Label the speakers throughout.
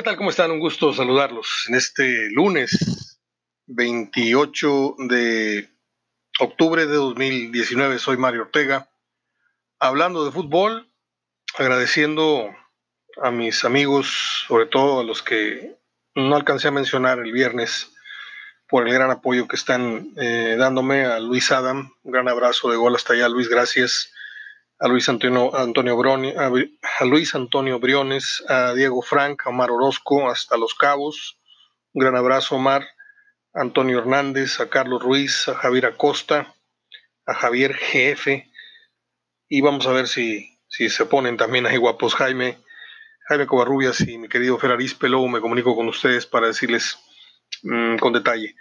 Speaker 1: ¿Qué tal? ¿Cómo están? Un gusto saludarlos en este lunes 28 de octubre de 2019. Soy Mario Ortega, hablando de fútbol, agradeciendo a mis amigos, sobre todo a los que no alcancé a mencionar el viernes, por el gran apoyo que están eh, dándome a Luis Adam. Un gran abrazo de gol hasta allá, Luis, gracias a Luis Antonio, Antonio a, Luis Antonio Briones, a Diego Frank, a Omar Orozco, hasta Los Cabos. Un gran abrazo, Omar, Antonio Hernández, a Carlos Ruiz, a Javier Acosta, a Javier GF. Y vamos a ver si, si se ponen también ahí guapos Jaime, Jaime Covarrubias y mi querido Ferraris Luego me comunico con ustedes para decirles mm, con detalle.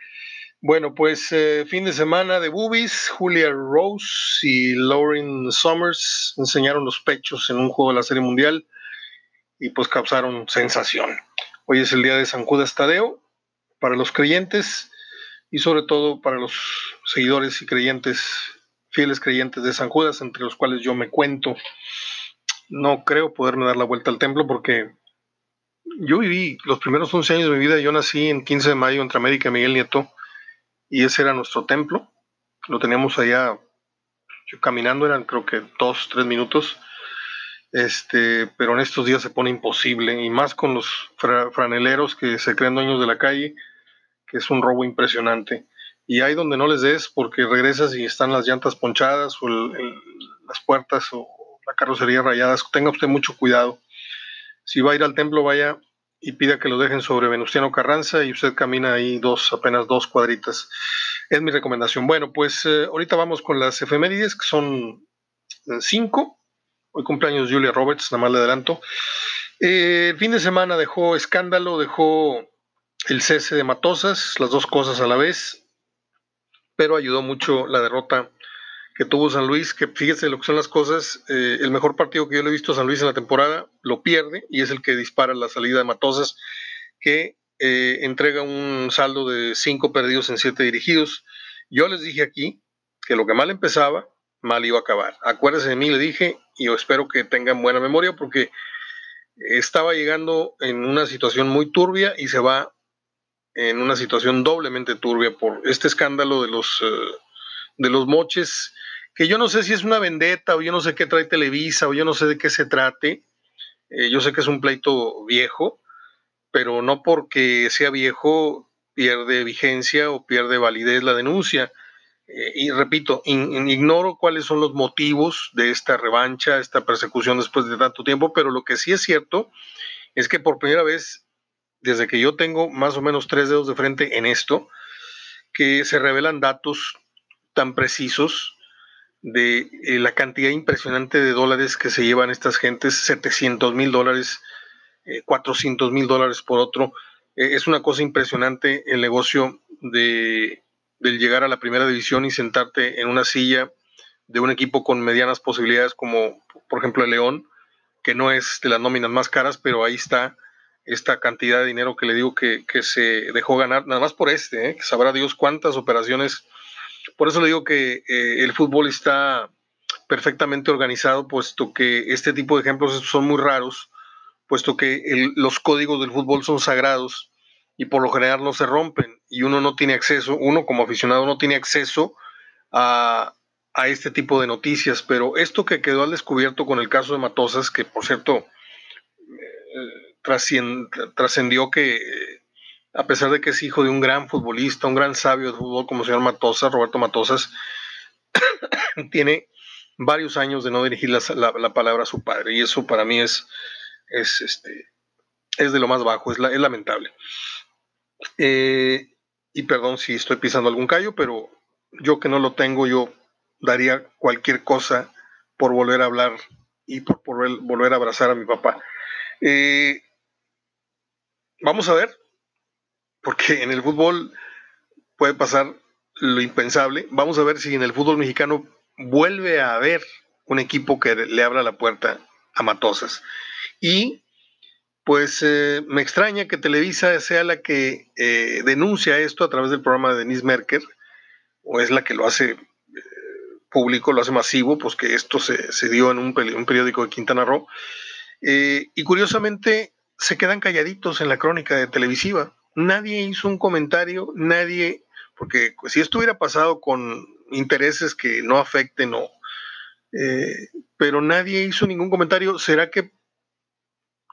Speaker 1: Bueno, pues eh, fin de semana de boobies, Julia Rose y Lauren Summers enseñaron los pechos en un juego de la Serie Mundial y pues causaron sensación. Hoy es el día de San Judas Tadeo para los creyentes y sobre todo para los seguidores y creyentes, fieles creyentes de San Judas, entre los cuales yo me cuento. No creo poderme dar la vuelta al templo porque yo viví los primeros 11 años de mi vida, yo nací en 15 de mayo entre América y Miguel Nieto y ese era nuestro templo. Lo teníamos allá caminando, eran creo que dos, tres minutos. Este, pero en estos días se pone imposible, y más con los franeleros que se creen dueños de la calle, que es un robo impresionante. Y hay donde no les des porque regresas y están las llantas ponchadas o las puertas o la carrocería rayadas. Tenga usted mucho cuidado. Si va a ir al templo, vaya y pida que lo dejen sobre Venustiano Carranza y usted camina ahí dos, apenas dos cuadritas. Es mi recomendación. Bueno, pues eh, ahorita vamos con las efemérides, que son eh, cinco. Hoy cumpleaños Julia Roberts, nada más le adelanto. Eh, el fin de semana dejó escándalo, dejó el cese de Matosas, las dos cosas a la vez, pero ayudó mucho la derrota que tuvo San Luis, que fíjese lo que son las cosas, eh, el mejor partido que yo le he visto a San Luis en la temporada lo pierde y es el que dispara la salida de Matosas, que eh, entrega un saldo de cinco perdidos en siete dirigidos. Yo les dije aquí que lo que mal empezaba, mal iba a acabar. Acuérdense de mí, le dije, y yo espero que tengan buena memoria porque estaba llegando en una situación muy turbia y se va en una situación doblemente turbia por este escándalo de los, eh, de los moches que yo no sé si es una vendetta o yo no sé qué trae Televisa o yo no sé de qué se trate. Eh, yo sé que es un pleito viejo, pero no porque sea viejo pierde vigencia o pierde validez la denuncia. Eh, y repito, ignoro cuáles son los motivos de esta revancha, esta persecución después de tanto tiempo, pero lo que sí es cierto es que por primera vez, desde que yo tengo más o menos tres dedos de frente en esto, que se revelan datos tan precisos de eh, la cantidad impresionante de dólares que se llevan estas gentes, 700 mil dólares, 400 eh, mil dólares por otro. Eh, es una cosa impresionante el negocio de, del llegar a la primera división y sentarte en una silla de un equipo con medianas posibilidades como por ejemplo el León, que no es de las nóminas más caras, pero ahí está esta cantidad de dinero que le digo que, se dejó ganar, nada más por este, que sabrá Dios cuántas operaciones por eso le digo que eh, el fútbol está perfectamente organizado, puesto que este tipo de ejemplos son muy raros, puesto que los códigos del fútbol son sagrados y por lo general no se rompen y uno no tiene acceso, uno como aficionado no tiene acceso a, este tipo de noticias, pero esto que quedó al descubierto con el caso de Matosas, que por cierto eh, trascendió que a pesar de que es hijo de un gran futbolista, un gran sabio de fútbol como el señor Matosas, Roberto Matosas, tiene varios años de no dirigir la, palabra a su padre y eso para mí es, es, este, es de lo más bajo, es, lamentable. Eh, y perdón si estoy pisando algún callo, pero yo que no lo tengo, yo daría cualquier cosa por volver a hablar y por, volver a abrazar a mi papá. Eh, vamos a ver, porque en el fútbol puede pasar lo impensable. Vamos a ver si en el fútbol mexicano vuelve a haber un equipo que le abra la puerta a Matosas. Y pues eh, me extraña que Televisa sea la que eh, denuncia esto a través del programa de Denise Merker, o es la que lo hace eh, público, lo hace masivo, pues que esto se, dio en un, un, periódico de Quintana Roo. y curiosamente se quedan calladitos en la crónica de televisiva. Nadie hizo un comentario, nadie, porque si esto hubiera pasado con intereses que no afecten o... Eh, pero nadie hizo ningún comentario. ¿Será que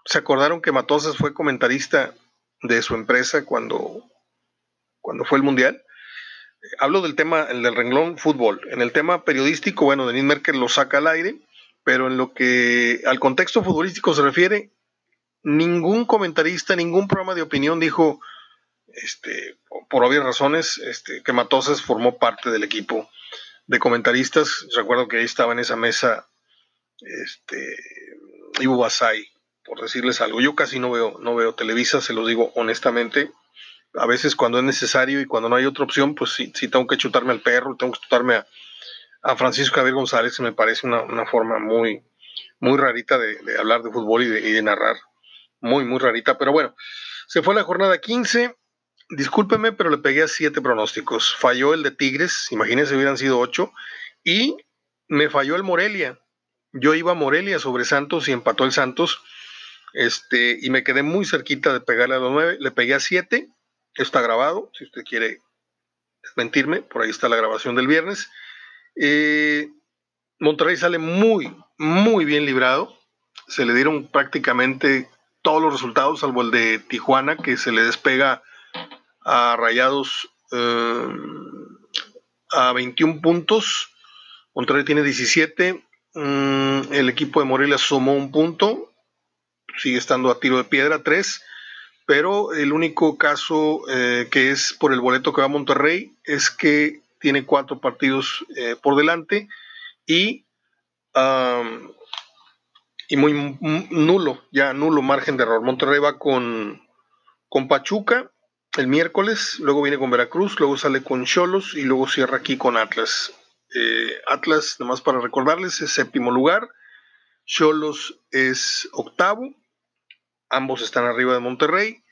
Speaker 1: se acordaron que Matosas fue comentarista de su empresa cuando, cuando fue el Mundial? Hablo del tema, del renglón fútbol. En el tema periodístico, bueno, Denis Merkel lo saca al aire, pero en lo que al contexto futbolístico se refiere, ningún comentarista, ningún programa de opinión dijo, este, por obvias razones, este, que Matosas formó parte del equipo de comentaristas. Recuerdo que ahí estaba en esa mesa este, Ivo Basay, por decirles algo. Yo casi no veo, no veo Televisa, se lo digo honestamente. A veces cuando es necesario y cuando no hay otra opción, pues sí, sí tengo que chutarme al perro, tengo que chutarme a, Francisco Javier González, que me parece una, forma muy, muy rarita de, hablar de fútbol y de narrar muy, muy rarita, pero bueno, se fue la jornada 15. Discúlpeme, pero le pegué a siete pronósticos. Falló el de Tigres, imagínense, hubieran sido ocho. Y me falló el Morelia. Yo iba a Morelia sobre Santos y empató el Santos. Este, y me quedé muy cerquita de pegarle a los nueve. Le pegué a siete. Está grabado, si usted quiere desmentirme. Por ahí está la grabación del viernes. Eh, Monterrey sale muy, muy bien librado. Se le dieron prácticamente todos los resultados, salvo el de Tijuana, que se le despega a Rayados eh, a 21 puntos. Monterrey tiene 17. Mm, el equipo de Morelia sumó un punto. Sigue estando a tiro de piedra, 3. Pero el único caso eh, que es por el boleto que va a Monterrey es que tiene cuatro partidos eh, por delante y y muy nulo, ya nulo margen de error. Monterrey va con, con Pachuca el miércoles, luego viene con Veracruz, luego sale con Cholos y luego cierra aquí con Atlas. Eh, Atlas, nomás para recordarles, es séptimo lugar, Cholos es octavo, ambos están arriba de Monterrey.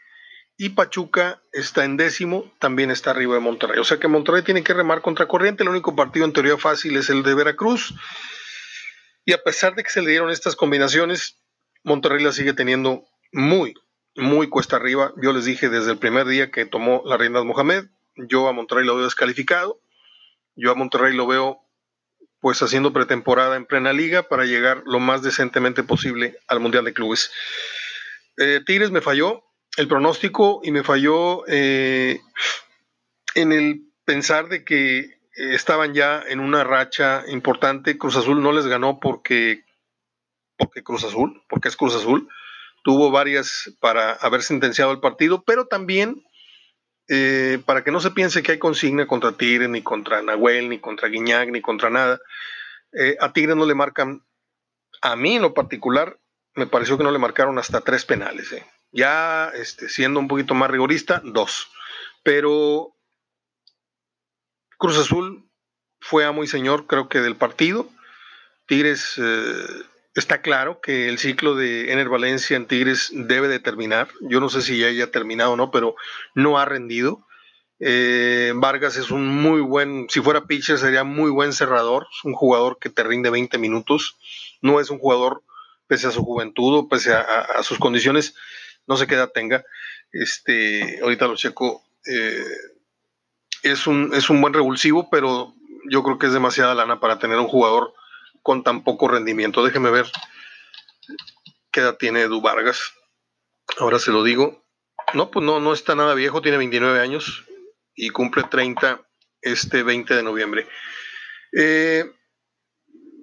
Speaker 1: Y Pachuca está en décimo, también está arriba de Monterrey. O sea que Monterrey tiene que remar contra corriente, el único partido en teoría fácil es el de Veracruz. Y a pesar de que se le dieron estas combinaciones, Monterrey la sigue teniendo muy, muy cuesta arriba. Yo les dije desde el primer día que tomó la reina Mohamed, yo a Monterrey lo veo descalificado. Yo a Monterrey lo veo pues haciendo pretemporada en plena liga para llegar lo más decentemente posible al Mundial de Clubes. Eh, Tigres me falló el pronóstico y me falló eh, en el pensar de que estaban ya en una racha importante. Cruz Azul no les ganó porque, porque Cruz Azul, porque es Cruz Azul. Tuvo varias para haber sentenciado el partido, pero también eh, para que no se piense que hay consigna contra Tigre, ni contra Nahuel, ni contra Guiñac, ni contra nada. Eh, a Tigre no le marcan, a mí en lo particular, me pareció que no le marcaron hasta tres penales. Eh. Ya este, siendo un poquito más rigorista, dos. Pero Cruz Azul fue amo y señor, creo que del partido. Tigres está claro que el ciclo de Ener Valencia en Tigres debe de terminar. Yo no sé si ya haya terminado o no, pero no ha rendido. Eh, Vargas es un muy buen, si fuera pitcher sería muy buen cerrador, es un jugador que te rinde 20 minutos, no es un jugador, pese a su juventud o pese a, sus condiciones, no sé qué edad tenga, este, ahorita lo checo, eh, es un, es un buen revulsivo, pero yo creo que es demasiada lana para tener un jugador con tan poco rendimiento. Déjeme ver qué edad tiene Edu Vargas. Ahora se lo digo. No, pues no, no está nada viejo, tiene 29 años y cumple 30 este 20 de noviembre. Eh,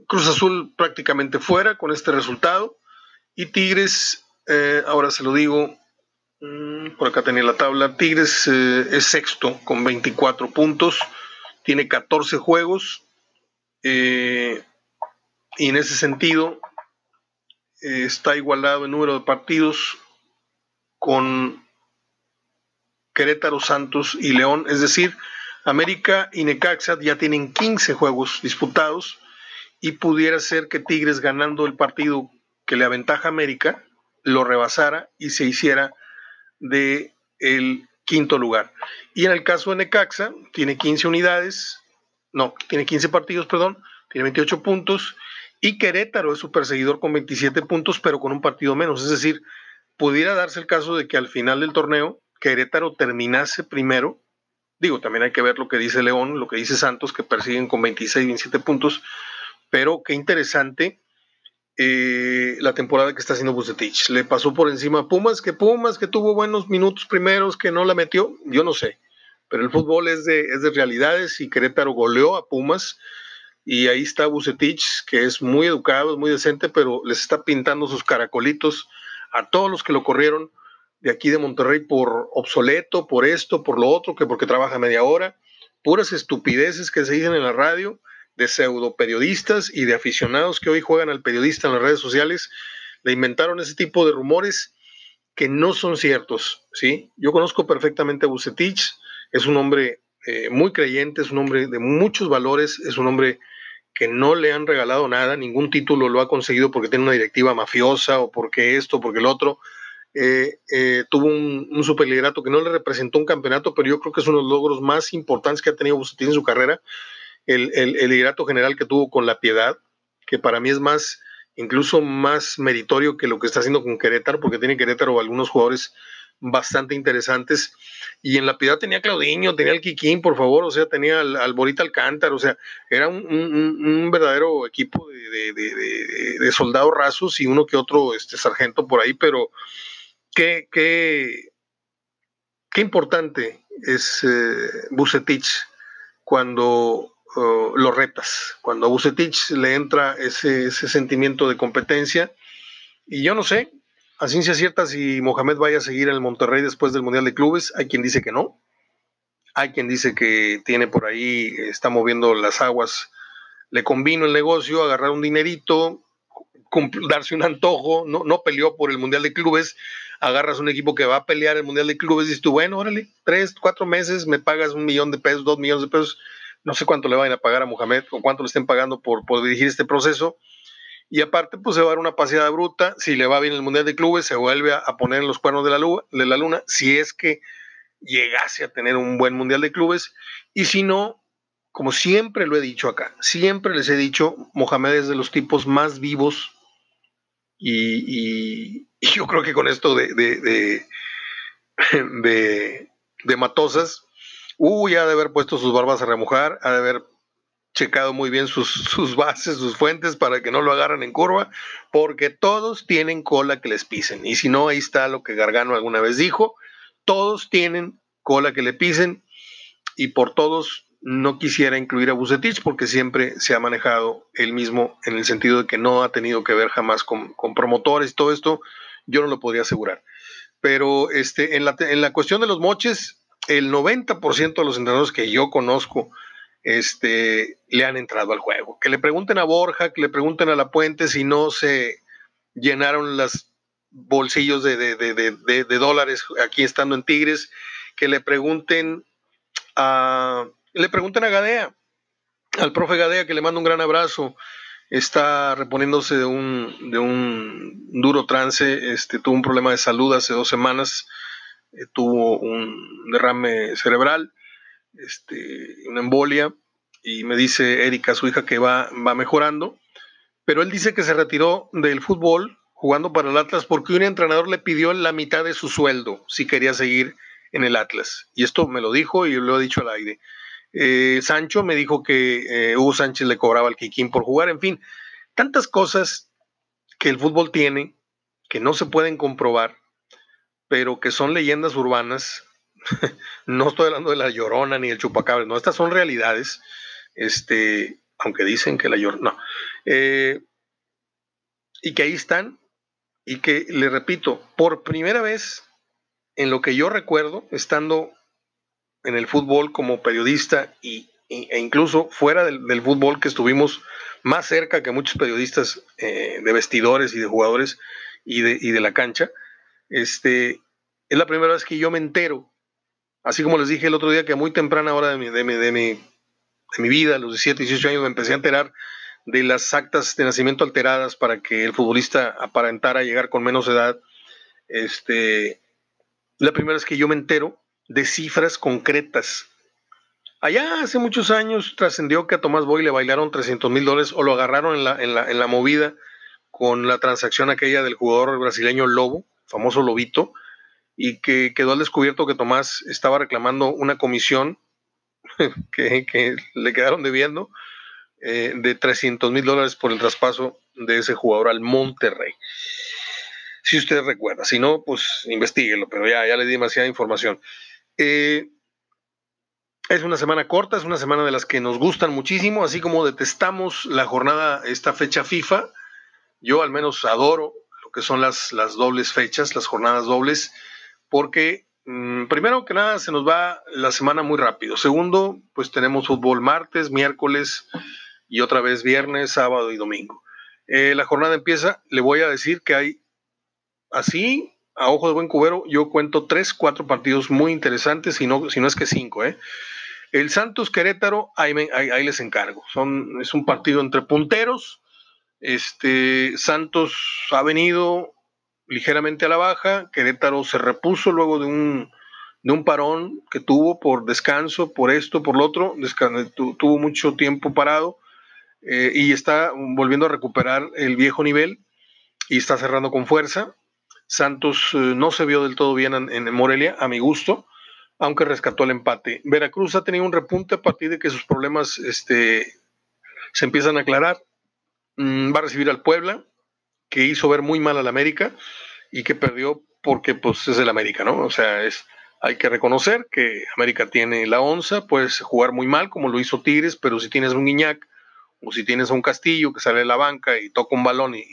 Speaker 1: Cruz Azul prácticamente fuera con este resultado y Tigres, eh, ahora se lo digo, Mm, por acá tenía la tabla. Tigres eh, es sexto con 24 puntos. Tiene 14 juegos. Eh, y en ese sentido eh, está igualado el número de partidos con Querétaro, Santos y León. Es decir, América y Necaxa ya tienen 15 juegos disputados y pudiera ser que Tigres ganando el partido que le aventaja a América lo rebasara y se hiciera de el quinto lugar. Y en el caso de Necaxa, tiene 15 unidades, no, tiene 15 partidos, perdón, tiene 28 puntos, y Querétaro es su perseguidor con 27 puntos, pero con un partido menos, es decir, pudiera darse el caso de que al final del torneo Querétaro terminase primero. Digo, también hay que ver lo que dice León, lo que dice Santos, que persiguen con 26, 27 puntos. Pero qué interesante eh, la temporada que está haciendo Bucetich. Le pasó por encima a Pumas, que Pumas, que tuvo buenos minutos primeros, que no la metió, yo no sé. Pero el fútbol es de, es de realidades y Querétaro goleó a Pumas. Y ahí está Bucetich, que es muy educado, muy decente, pero les está pintando sus caracolitos a todos los que lo corrieron de aquí de Monterrey por obsoleto, por esto, por lo otro, que porque trabaja media hora, puras estupideces que se dicen en la radio de pseudo periodistas y de aficionados que hoy juegan al periodista en las redes sociales, le inventaron ese tipo de rumores que no son ciertos, ¿sí? Yo conozco perfectamente a Bucetich, es un hombre eh, muy creyente, es un hombre de muchos valores, es un hombre que no le han regalado nada, ningún título lo ha conseguido porque tiene una directiva mafiosa o porque esto, porque el otro. Eh, eh, tuvo un, un superliderato que no le representó un campeonato, pero yo creo que es uno de los logros más importantes que ha tenido Bucetín en su carrera. El, el, liderato general que tuvo con la piedad, que para mí es más, incluso más meritorio que lo que está haciendo con Querétaro, porque tiene Querétaro algunos jugadores bastante interesantes. Y en la piedad tenía Claudiño, tenía el Kikín, por favor, o sea, tenía al, al Borita Alcántara, o sea, era un, un, un verdadero equipo de, de, de, de, soldados rasos y uno que otro este, sargento por ahí, pero qué, qué, qué importante es eh, Bucetich cuando uh, lo retas, cuando a Bucetich le entra ese, ese sentimiento de competencia. Y yo no sé, a ciencia cierta si Mohamed vaya a seguir en el Monterrey después del Mundial de Clubes. Hay quien dice que no. Hay quien dice que tiene por ahí, está moviendo las aguas. Le convino el negocio, agarrar un dinerito, darse un antojo, no, no peleó por el Mundial de Clubes. Agarras un equipo que va a pelear el Mundial de Clubes y dices tú, bueno, órale, tres, cuatro meses, me pagas un millón de pesos, dos millones de pesos. No sé cuánto le van a pagar a Mohamed o cuánto le estén pagando por, por dirigir este proceso y aparte, pues se va a dar una paseada bruta. Si le va bien el Mundial de Clubes, se vuelve a, poner en los cuernos de la, luna, si es que llegase a tener un buen Mundial de Clubes. Y si no, como siempre lo he dicho acá, siempre les he dicho, Mohamed es de los tipos más vivos. Y, yo creo que con esto de, de, de, de, de Matosas, uy, ha de haber puesto sus barbas a remojar, ha de haber checado muy bien sus, sus, bases, sus fuentes para que no lo agarren en curva, porque todos tienen cola que les pisen. Y si no, ahí está lo que Gargano alguna vez dijo, todos tienen cola que le pisen y por todos no quisiera incluir a Bucetich porque siempre se ha manejado él mismo en el sentido de que no ha tenido que ver jamás con, con promotores todo esto, yo no lo podría asegurar. Pero este, en, la, en la cuestión de los moches, el 90% de los entrenadores que yo conozco, este, le han entrado al juego. Que le pregunten a Borja, que le pregunten a La Puente si no se llenaron los bolsillos de, de, de, dólares aquí estando en Tigres, que le pregunten a, le pregunten a Gadea, al profe Gadea, que le mando un gran abrazo, está reponiéndose de un, de un duro trance, este, tuvo un problema de salud hace dos semanas, eh, tuvo un derrame cerebral, este, una embolia, y me dice Erika, su hija, que va, va mejorando, pero él dice que se retiró del fútbol jugando para el Atlas porque un entrenador le pidió la mitad de su sueldo si quería seguir en el Atlas. Y esto me lo dijo y lo he dicho al aire. Eh, Sancho me dijo que eh, Hugo Sánchez le cobraba al Kikín por jugar, en fin, tantas cosas que el fútbol tiene que no se pueden comprobar, pero que son leyendas urbanas no estoy hablando de la llorona ni el chupacabras, no, estas son realidades, este, aunque dicen que la llorona, no, eh, y que ahí están, y que, le repito, por primera vez en lo que yo recuerdo, estando en el fútbol como periodista y, e incluso fuera del, del, fútbol que estuvimos más cerca que muchos periodistas eh, de vestidores y de jugadores y de, y de la cancha, este, es la primera vez que yo me entero Así como les dije el otro día que a muy temprana hora de mi, de mi, de mi, vida, a los 17, 18 años, me empecé a enterar de las actas de nacimiento alteradas para que el futbolista aparentara llegar con menos edad. Este, la primera vez que yo me entero de cifras concretas. Allá hace muchos años trascendió que a Tomás Boy le bailaron 300 mil dólares o lo agarraron en la, en, la, en la movida con la transacción aquella del jugador brasileño Lobo, famoso Lobito, y que quedó al descubierto que Tomás estaba reclamando una comisión que, le quedaron debiendo eh, de 300 mil dólares por el traspaso de ese jugador al Monterrey. Si usted recuerda, si no, pues investiguelo, pero ya, ya le di demasiada información. Eh, es una semana corta, es una semana de las que nos gustan muchísimo, así como detestamos la jornada, esta fecha FIFA. Yo al menos adoro lo que son las, las dobles fechas, las jornadas dobles, porque mm, primero que nada se nos va la semana muy rápido. Segundo, pues tenemos fútbol martes, miércoles y otra vez viernes, sábado y domingo. Eh, la jornada empieza, le voy a decir que hay así, a ojo de buen cubero, yo cuento tres, cuatro partidos muy interesantes, si no, si no es que cinco, ¿eh? El Santos Querétaro, ahí, les encargo. Es un partido entre punteros. Este, Santos ha venido ligeramente a la baja. Querétaro se repuso luego de un, de un parón que tuvo por descanso, por esto, por lo otro. tuvo mucho tiempo parado eh, y está volviendo a recuperar el viejo nivel y está cerrando con fuerza. Santos eh, no se vio del todo bien en Morelia, a mi gusto aunque rescató el empate. Veracruz ha tenido un repunte a partir de que sus problemas este, se empiezan a aclarar. Mm, va a recibir al Puebla, que hizo ver muy mal al América y que perdió porque pues, es el América, ¿no? O sea, es, hay que reconocer que América tiene la onza, puedes jugar muy mal como lo hizo Tigres, pero si tienes un Guiñac o si tienes un Castillo que sale de la banca y toca un balón y,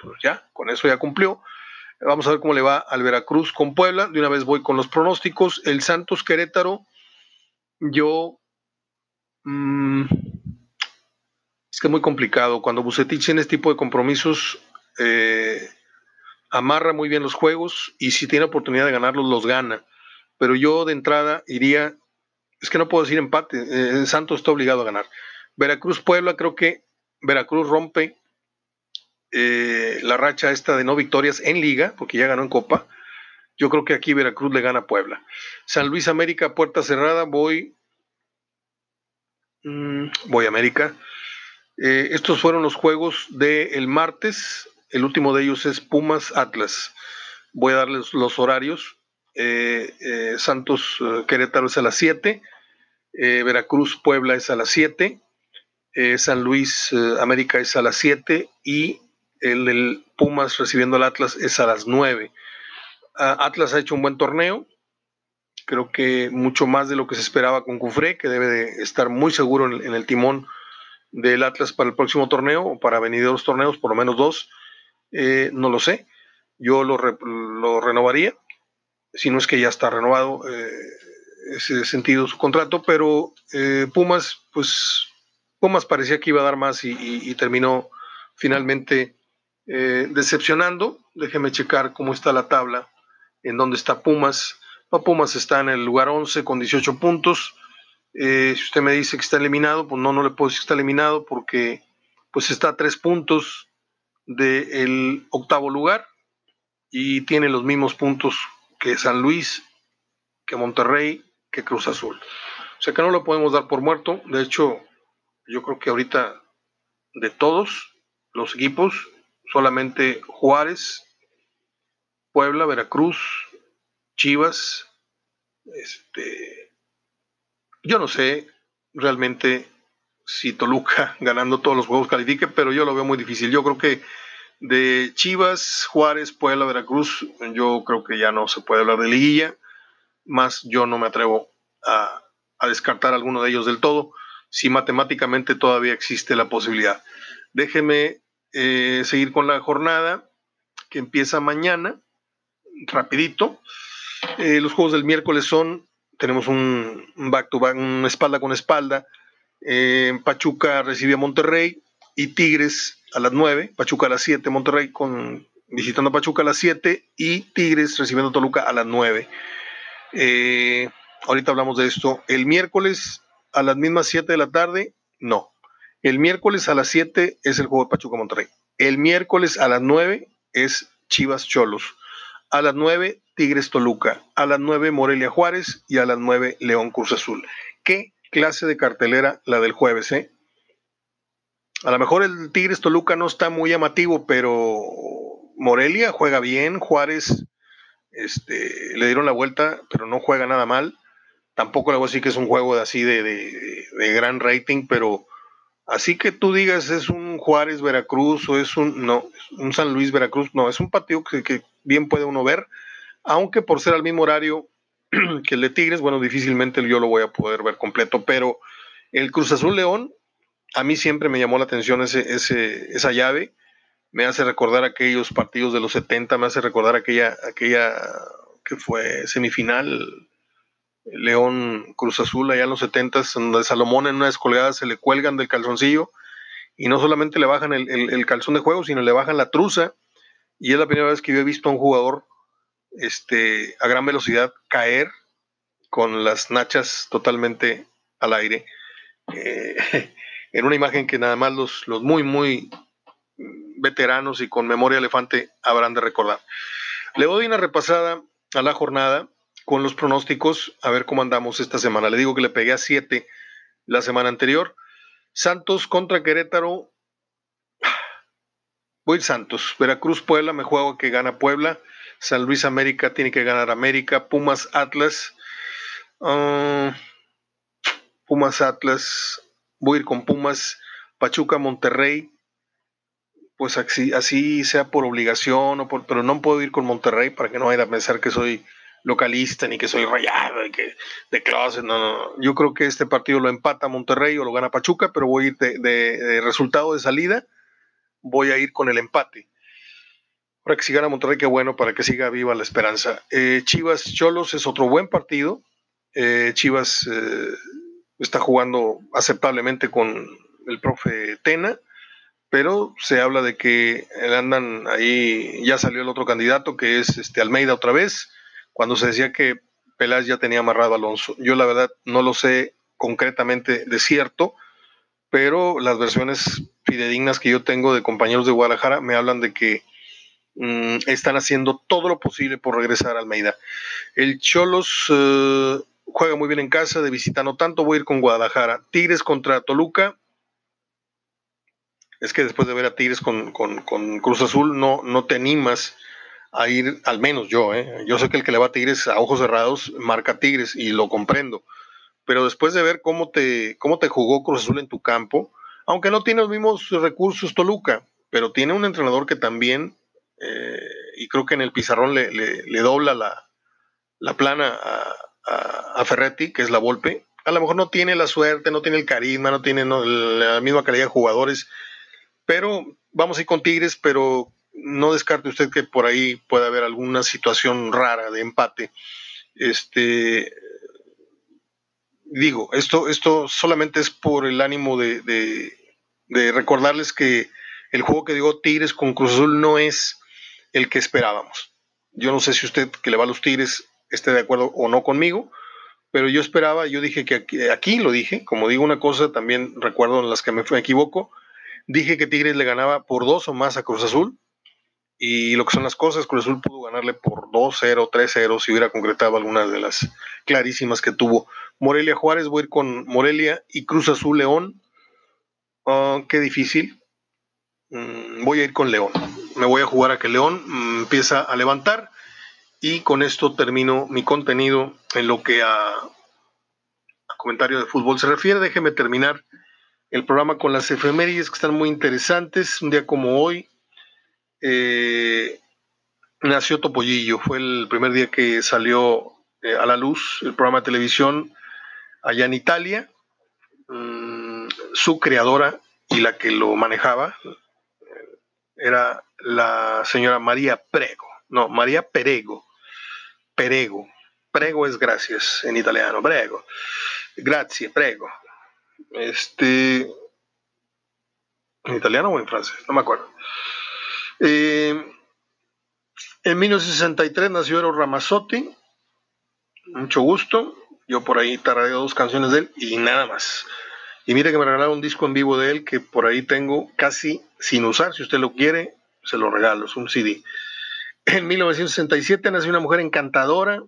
Speaker 1: pues ya, con eso ya cumplió Vamos a ver cómo le va al Veracruz con Puebla. De una vez voy con los pronósticos. El Santos Querétaro, yo... Mm, es que es muy complicado. Cuando Bucetich tiene este tipo de compromisos, eh, amarra muy bien los juegos y si tiene oportunidad de ganarlos, los gana. Pero yo de entrada iría, es que no puedo decir empate, eh, Santos está obligado a ganar. Veracruz-Puebla, creo que Veracruz rompe eh, la racha esta de no victorias en liga, porque ya ganó en Copa. Yo creo que aquí Veracruz le gana a Puebla. San Luis América, puerta cerrada, voy. Mm, voy a América. Eh, estos fueron los juegos del martes. El último de ellos es Pumas Atlas. Voy a darles los horarios. Eh, Santos Querétaro es a las 7. Veracruz Puebla es a las 7. San Luis América es a las 7 y el Pumas recibiendo al Atlas es a las 9. Ah, Atlas ha hecho un buen torneo, creo que mucho más de lo que se esperaba con Cufré, que debe de estar muy seguro en, el timón del Atlas para el próximo torneo o para venideros torneos, por lo menos dos. Eh, no lo sé, yo lo, renovaría, si no es que ya está renovado eh, ese sentido su contrato, pero eh, Pumas, pues Pumas parecía que iba a dar más y terminó finalmente eh, decepcionando. Déjeme checar cómo está la tabla, en dónde está Pumas. Pumas está en el lugar 11 con 18 puntos. Eh, si usted me dice que está eliminado, pues no, no le puedo decir que está eliminado porque pues está a tres puntos del octavo lugar y tiene los mismos puntos que San Luis, que Monterrey, que Cruz Azul. O sea que no lo podemos dar por muerto. De hecho, yo creo que ahorita de todos los equipos, solamente Juárez, Puebla, Veracruz, Chivas, este, yo no sé realmente si Toluca ganando todos los juegos califique, pero yo lo veo muy difícil. Yo creo que de Chivas, Juárez, Puebla, Veracruz, yo creo que ya no se puede hablar de liguilla, más yo no me atrevo a, descartar alguno de ellos del todo, si matemáticamente todavía existe la posibilidad. Déjeme eh, seguir con la jornada que empieza mañana, rapidito. Eh, los juegos del miércoles son, tenemos un back to back, una espalda con espalda. Eh, Pachuca recibe a Monterrey y Tigres a las 9, Pachuca a las 7, Monterrey con, visitando a Pachuca a las 7 y Tigres recibiendo a Toluca a las 9. ahorita hablamos de esto. El miércoles a las mismas 7 de la tarde, no. El miércoles a las 7 es el juego de Pachuca Monterrey. El miércoles a las 9 es Chivas Cholos. A las 9 Tigres Toluca. A las 9 Morelia Juárez y a las 9 León Cruz Azul. ¿Qué clase de cartelera la del jueves, eh? A lo mejor el Tigres Toluca no está muy llamativo, pero Morelia juega bien, Juárez este, le dieron la vuelta, pero no juega nada mal. Tampoco le voy a decir que es un juego de así de, de, gran rating, pero así que tú digas es un Juárez Veracruz o es un no, un San Luis Veracruz, no, es un partido que, que bien puede uno ver, aunque por ser al mismo horario que el de Tigres, bueno, difícilmente yo lo voy a poder ver completo, pero el Cruz Azul León, a mí siempre me llamó la atención ese, ese, esa llave, me hace recordar aquellos partidos de los 70, me hace recordar aquella, aquella que fue semifinal, León Cruz Azul, allá en los 70, donde Salomón en una descolgada se le cuelgan del calzoncillo y no solamente le bajan el, el calzón de juego, sino le bajan la truza, y es la primera vez que yo he visto a un jugador este, a gran velocidad caer con las nachas totalmente al aire. Eh, en una imagen que nada más los, los muy, muy veteranos y con memoria elefante habrán de recordar. Le doy una repasada a la jornada con los pronósticos, a ver cómo andamos esta semana. Le digo que le pegué a 7 la semana anterior. Santos contra Querétaro. Voy Santos. Veracruz, Puebla, me juego que gana Puebla. San Luis América tiene que ganar América, Pumas Atlas. Ah, Pumas Atlas, voy a ir con Pumas, Pachuca Monterrey. Pues así, así sea por obligación, pero no puedo ir con Monterrey para que no vaya a pensar que soy localista ni que soy rayado y que de clase. No, no, Yo creo que este partido lo empata Monterrey o lo gana Pachuca, pero voy a ir de resultado de salida. Voy a ir con el empate para que siga a Monterrey, qué bueno, para que siga viva la esperanza. Eh, Chivas Cholos es otro buen partido. Eh, Chivas eh, está jugando aceptablemente con el profe Tena, pero se habla de que andan ahí, ya salió el otro candidato que es este Almeida otra vez, cuando se decía que Peláez ya tenía amarrado a Alonso. Yo la verdad no lo sé concretamente de cierto, pero las versiones fidedignas que yo tengo de compañeros de Guadalajara me hablan de que Mm, están haciendo todo lo posible por regresar a Almeida. El Cholos eh, juega muy bien en casa, de visita no tanto, voy a ir con Guadalajara. Tigres contra Toluca. Es que después de ver a Tigres con, Cruz Azul, no, no te animas a ir, al menos yo, ¿eh? yo sé que el que le va a Tigres a ojos cerrados marca Tigres y lo comprendo, pero después de ver cómo te, cómo te jugó Cruz Azul en tu campo, aunque no tiene los mismos recursos Toluca, pero tiene un entrenador que también eh, y creo que en el pizarrón le, dobla la, plana a, Ferretti, que es la Volpe. A lo mejor no tiene la suerte, no tiene el carisma, no tiene la misma calidad de jugadores, pero vamos a ir con Tigres, pero no descarte usted que por ahí pueda haber alguna situación rara de empate. Este, digo, esto, esto solamente es por el ánimo de, de recordarles que el juego que digo Tigres con Cruz Azul no es el que esperábamos. Yo no sé si usted que le va a los Tigres esté de acuerdo o no conmigo, pero yo esperaba, yo dije que aquí, lo dije, como digo una cosa, también recuerdo en las que me, equivoco, dije que Tigres le ganaba por dos o más a Cruz Azul, y lo que son las cosas, Cruz Azul pudo ganarle por 2-0, 3-0 si hubiera concretado algunas de las clarísimas que tuvo. Morelia Juárez, voy a ir con Morelia y Cruz Azul León. Ah, qué difícil. Mm, voy a ir con León me voy a jugar a que León mm, empieza a levantar y con esto termino mi contenido en lo que a, comentario de fútbol se refiere. Déjeme terminar el programa con las efemérides que están muy interesantes. Un día como hoy eh, nació Topollillo, fue el primer día que salió eh, a la luz el programa de televisión allá en Italia. Mm, su creadora y la que lo manejaba era la señora María Prego, no, María Perego, Perego, prego es gracias en italiano, prego, grazie, prego. Este, en italiano o en francés, no me acuerdo. Eh, en 1963 nació Eros Ramazzotti, mucho gusto, yo por ahí tarareo dos canciones de él y nada más. Y mire que me regalaron un disco en vivo de él que por ahí tengo casi sin usar, si usted lo quiere, se lo regalo, es un CD. En 1967 nació una mujer encantadora,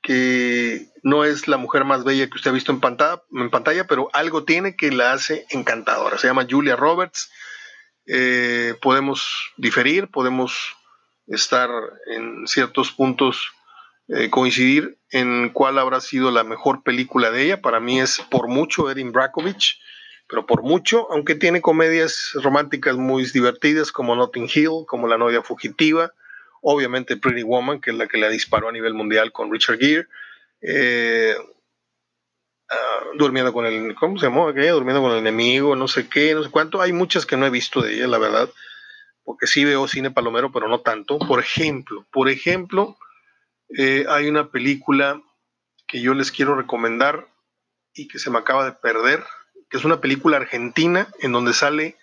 Speaker 1: que no es la mujer más bella que usted ha visto en pantalla, en pantalla, pero algo tiene que la hace encantadora. Se llama Julia Roberts. Eh, podemos diferir, podemos estar en ciertos puntos, eh, coincidir en cuál habrá sido la mejor película de ella. Para mí es por mucho Erin Brackovich, pero por mucho, aunque tiene comedias románticas muy divertidas como Notting Hill, como La novia fugitiva, obviamente Pretty Woman, que es la que la disparó a nivel mundial con Richard Gere. Eh, ah, durmiendo con el, ¿cómo se llamó? Durmiendo con el enemigo, no sé qué, no sé cuánto. Hay muchas que no he visto de ella, la verdad, porque sí veo cine palomero, pero no tanto. Por ejemplo, por ejemplo, eh, hay una película que yo les quiero recomendar y que se me acaba de perder, que es una película argentina en donde sale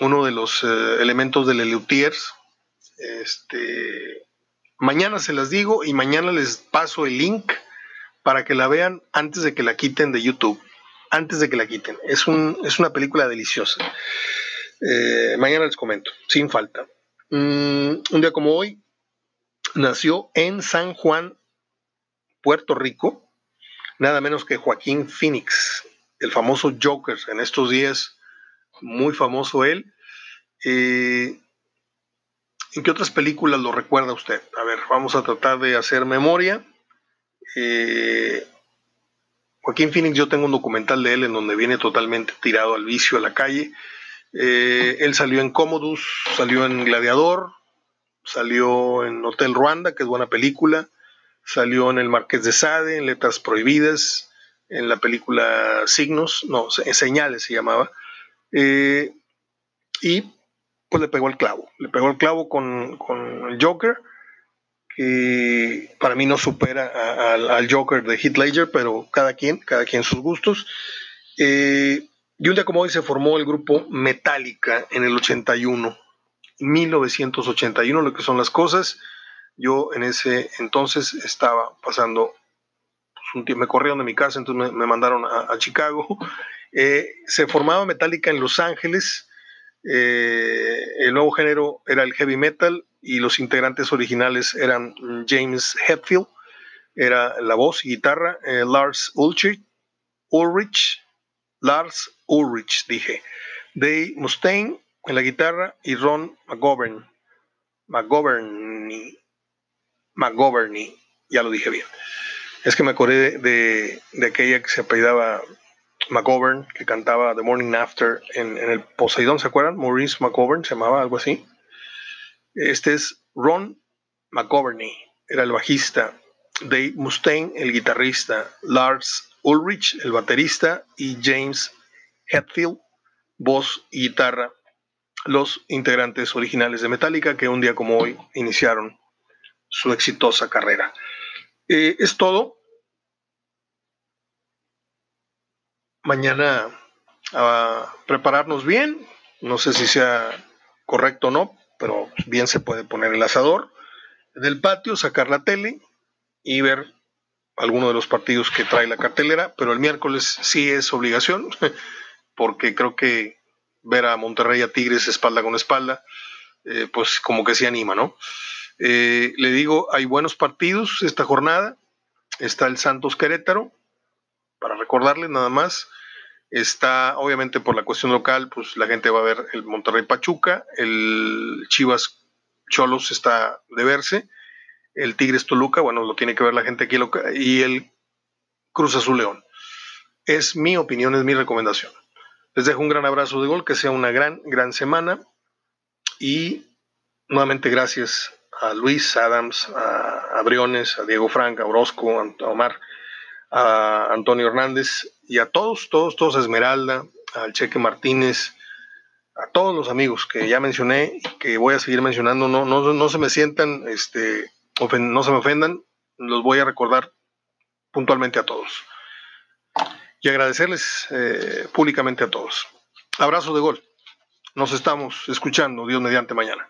Speaker 1: uno de los eh, elementos de Lelutiers, este, mañana se las digo y mañana les paso el link para que la vean antes de que la quiten de YouTube. Antes de que la quiten. Es, un, es una película deliciosa. Eh, mañana les comento, sin falta. Mm, un día como hoy, nació en San Juan, Puerto Rico, nada menos que Joaquín Phoenix, el famoso Joker. En estos días, muy famoso él. Eh, ¿En qué otras películas lo recuerda usted? A ver, vamos a tratar de hacer memoria. Eh, Joaquín Phoenix, yo tengo un documental de él en donde viene totalmente tirado al vicio a la calle. Eh, él salió en Commodus, salió en Gladiador, salió en Hotel Ruanda, que es buena película, salió en El Marqués de Sade, en Letras Prohibidas, en la película Signos, no, Señales se llamaba. Eh, y pues le pegó el clavo. Le pegó el clavo con, el Joker, que para mí no supera al Joker de Heath Ledger, pero cada quien, cada quien sus gustos. Eh, y un día como hoy se formó el grupo Metallica en el 81, 1981, lo que son las cosas. Yo en ese entonces estaba pasando pues, un tiempo, me corrieron de mi casa, entonces me, mandaron a, Chicago. Eh, se formaba Metallica en Los Ángeles eh, el nuevo género era el heavy metal y los integrantes originales eran James Hetfield, era la voz y guitarra, eh, Lars Ulrich, Ulrich, Lars Ulrich, dije, Dave Mustaine en la guitarra y Ron McGovern, McGovern, McGovern, ya lo dije bien. Es que me acordé de, de aquella que se apellidaba McGovern, que cantaba The Morning After en, el Poseidón, ¿se acuerdan? Maurice McGovern se llamaba algo así. Este es Ron McGoverney, era el bajista. Dave Mustaine, el guitarrista. Lars Ulrich, el baterista. Y James Hetfield, voz y guitarra. Los integrantes originales de Metallica que un día como hoy iniciaron su exitosa carrera. Eh, es todo. mañana a prepararnos bien. No sé si sea correcto o no, pero bien se puede poner el asador en el patio, sacar la tele y ver alguno de los partidos que trae la cartelera, pero el miércoles sí es obligación, porque creo que ver a Monterrey a Tigres espalda con espalda, eh, pues como que se anima, ¿no? Eh, le digo, hay buenos partidos esta jornada, está el Santos Querétaro, para recordarles nada más, está obviamente por la cuestión local, pues la gente va a ver el Monterrey Pachuca, el Chivas Cholos está de verse, el Tigres Toluca, bueno, lo tiene que ver la gente aquí y el Cruz Azul León. Es mi opinión, es mi recomendación. Les dejo un gran abrazo de gol, que sea una gran, gran semana y nuevamente gracias a Luis Adams, a, Briones, a Diego Franca, a Orozco, a Omar a Antonio Hernández y a todos, todos, todos, a Esmeralda, al Cheque Martínez, a todos los amigos que ya mencioné que voy a seguir mencionando, no, no, no se me sientan, este, no se me ofendan, los voy a recordar puntualmente a todos. Y agradecerles eh, públicamente a todos. Abrazo de gol. Nos estamos escuchando, Dios mediante mañana.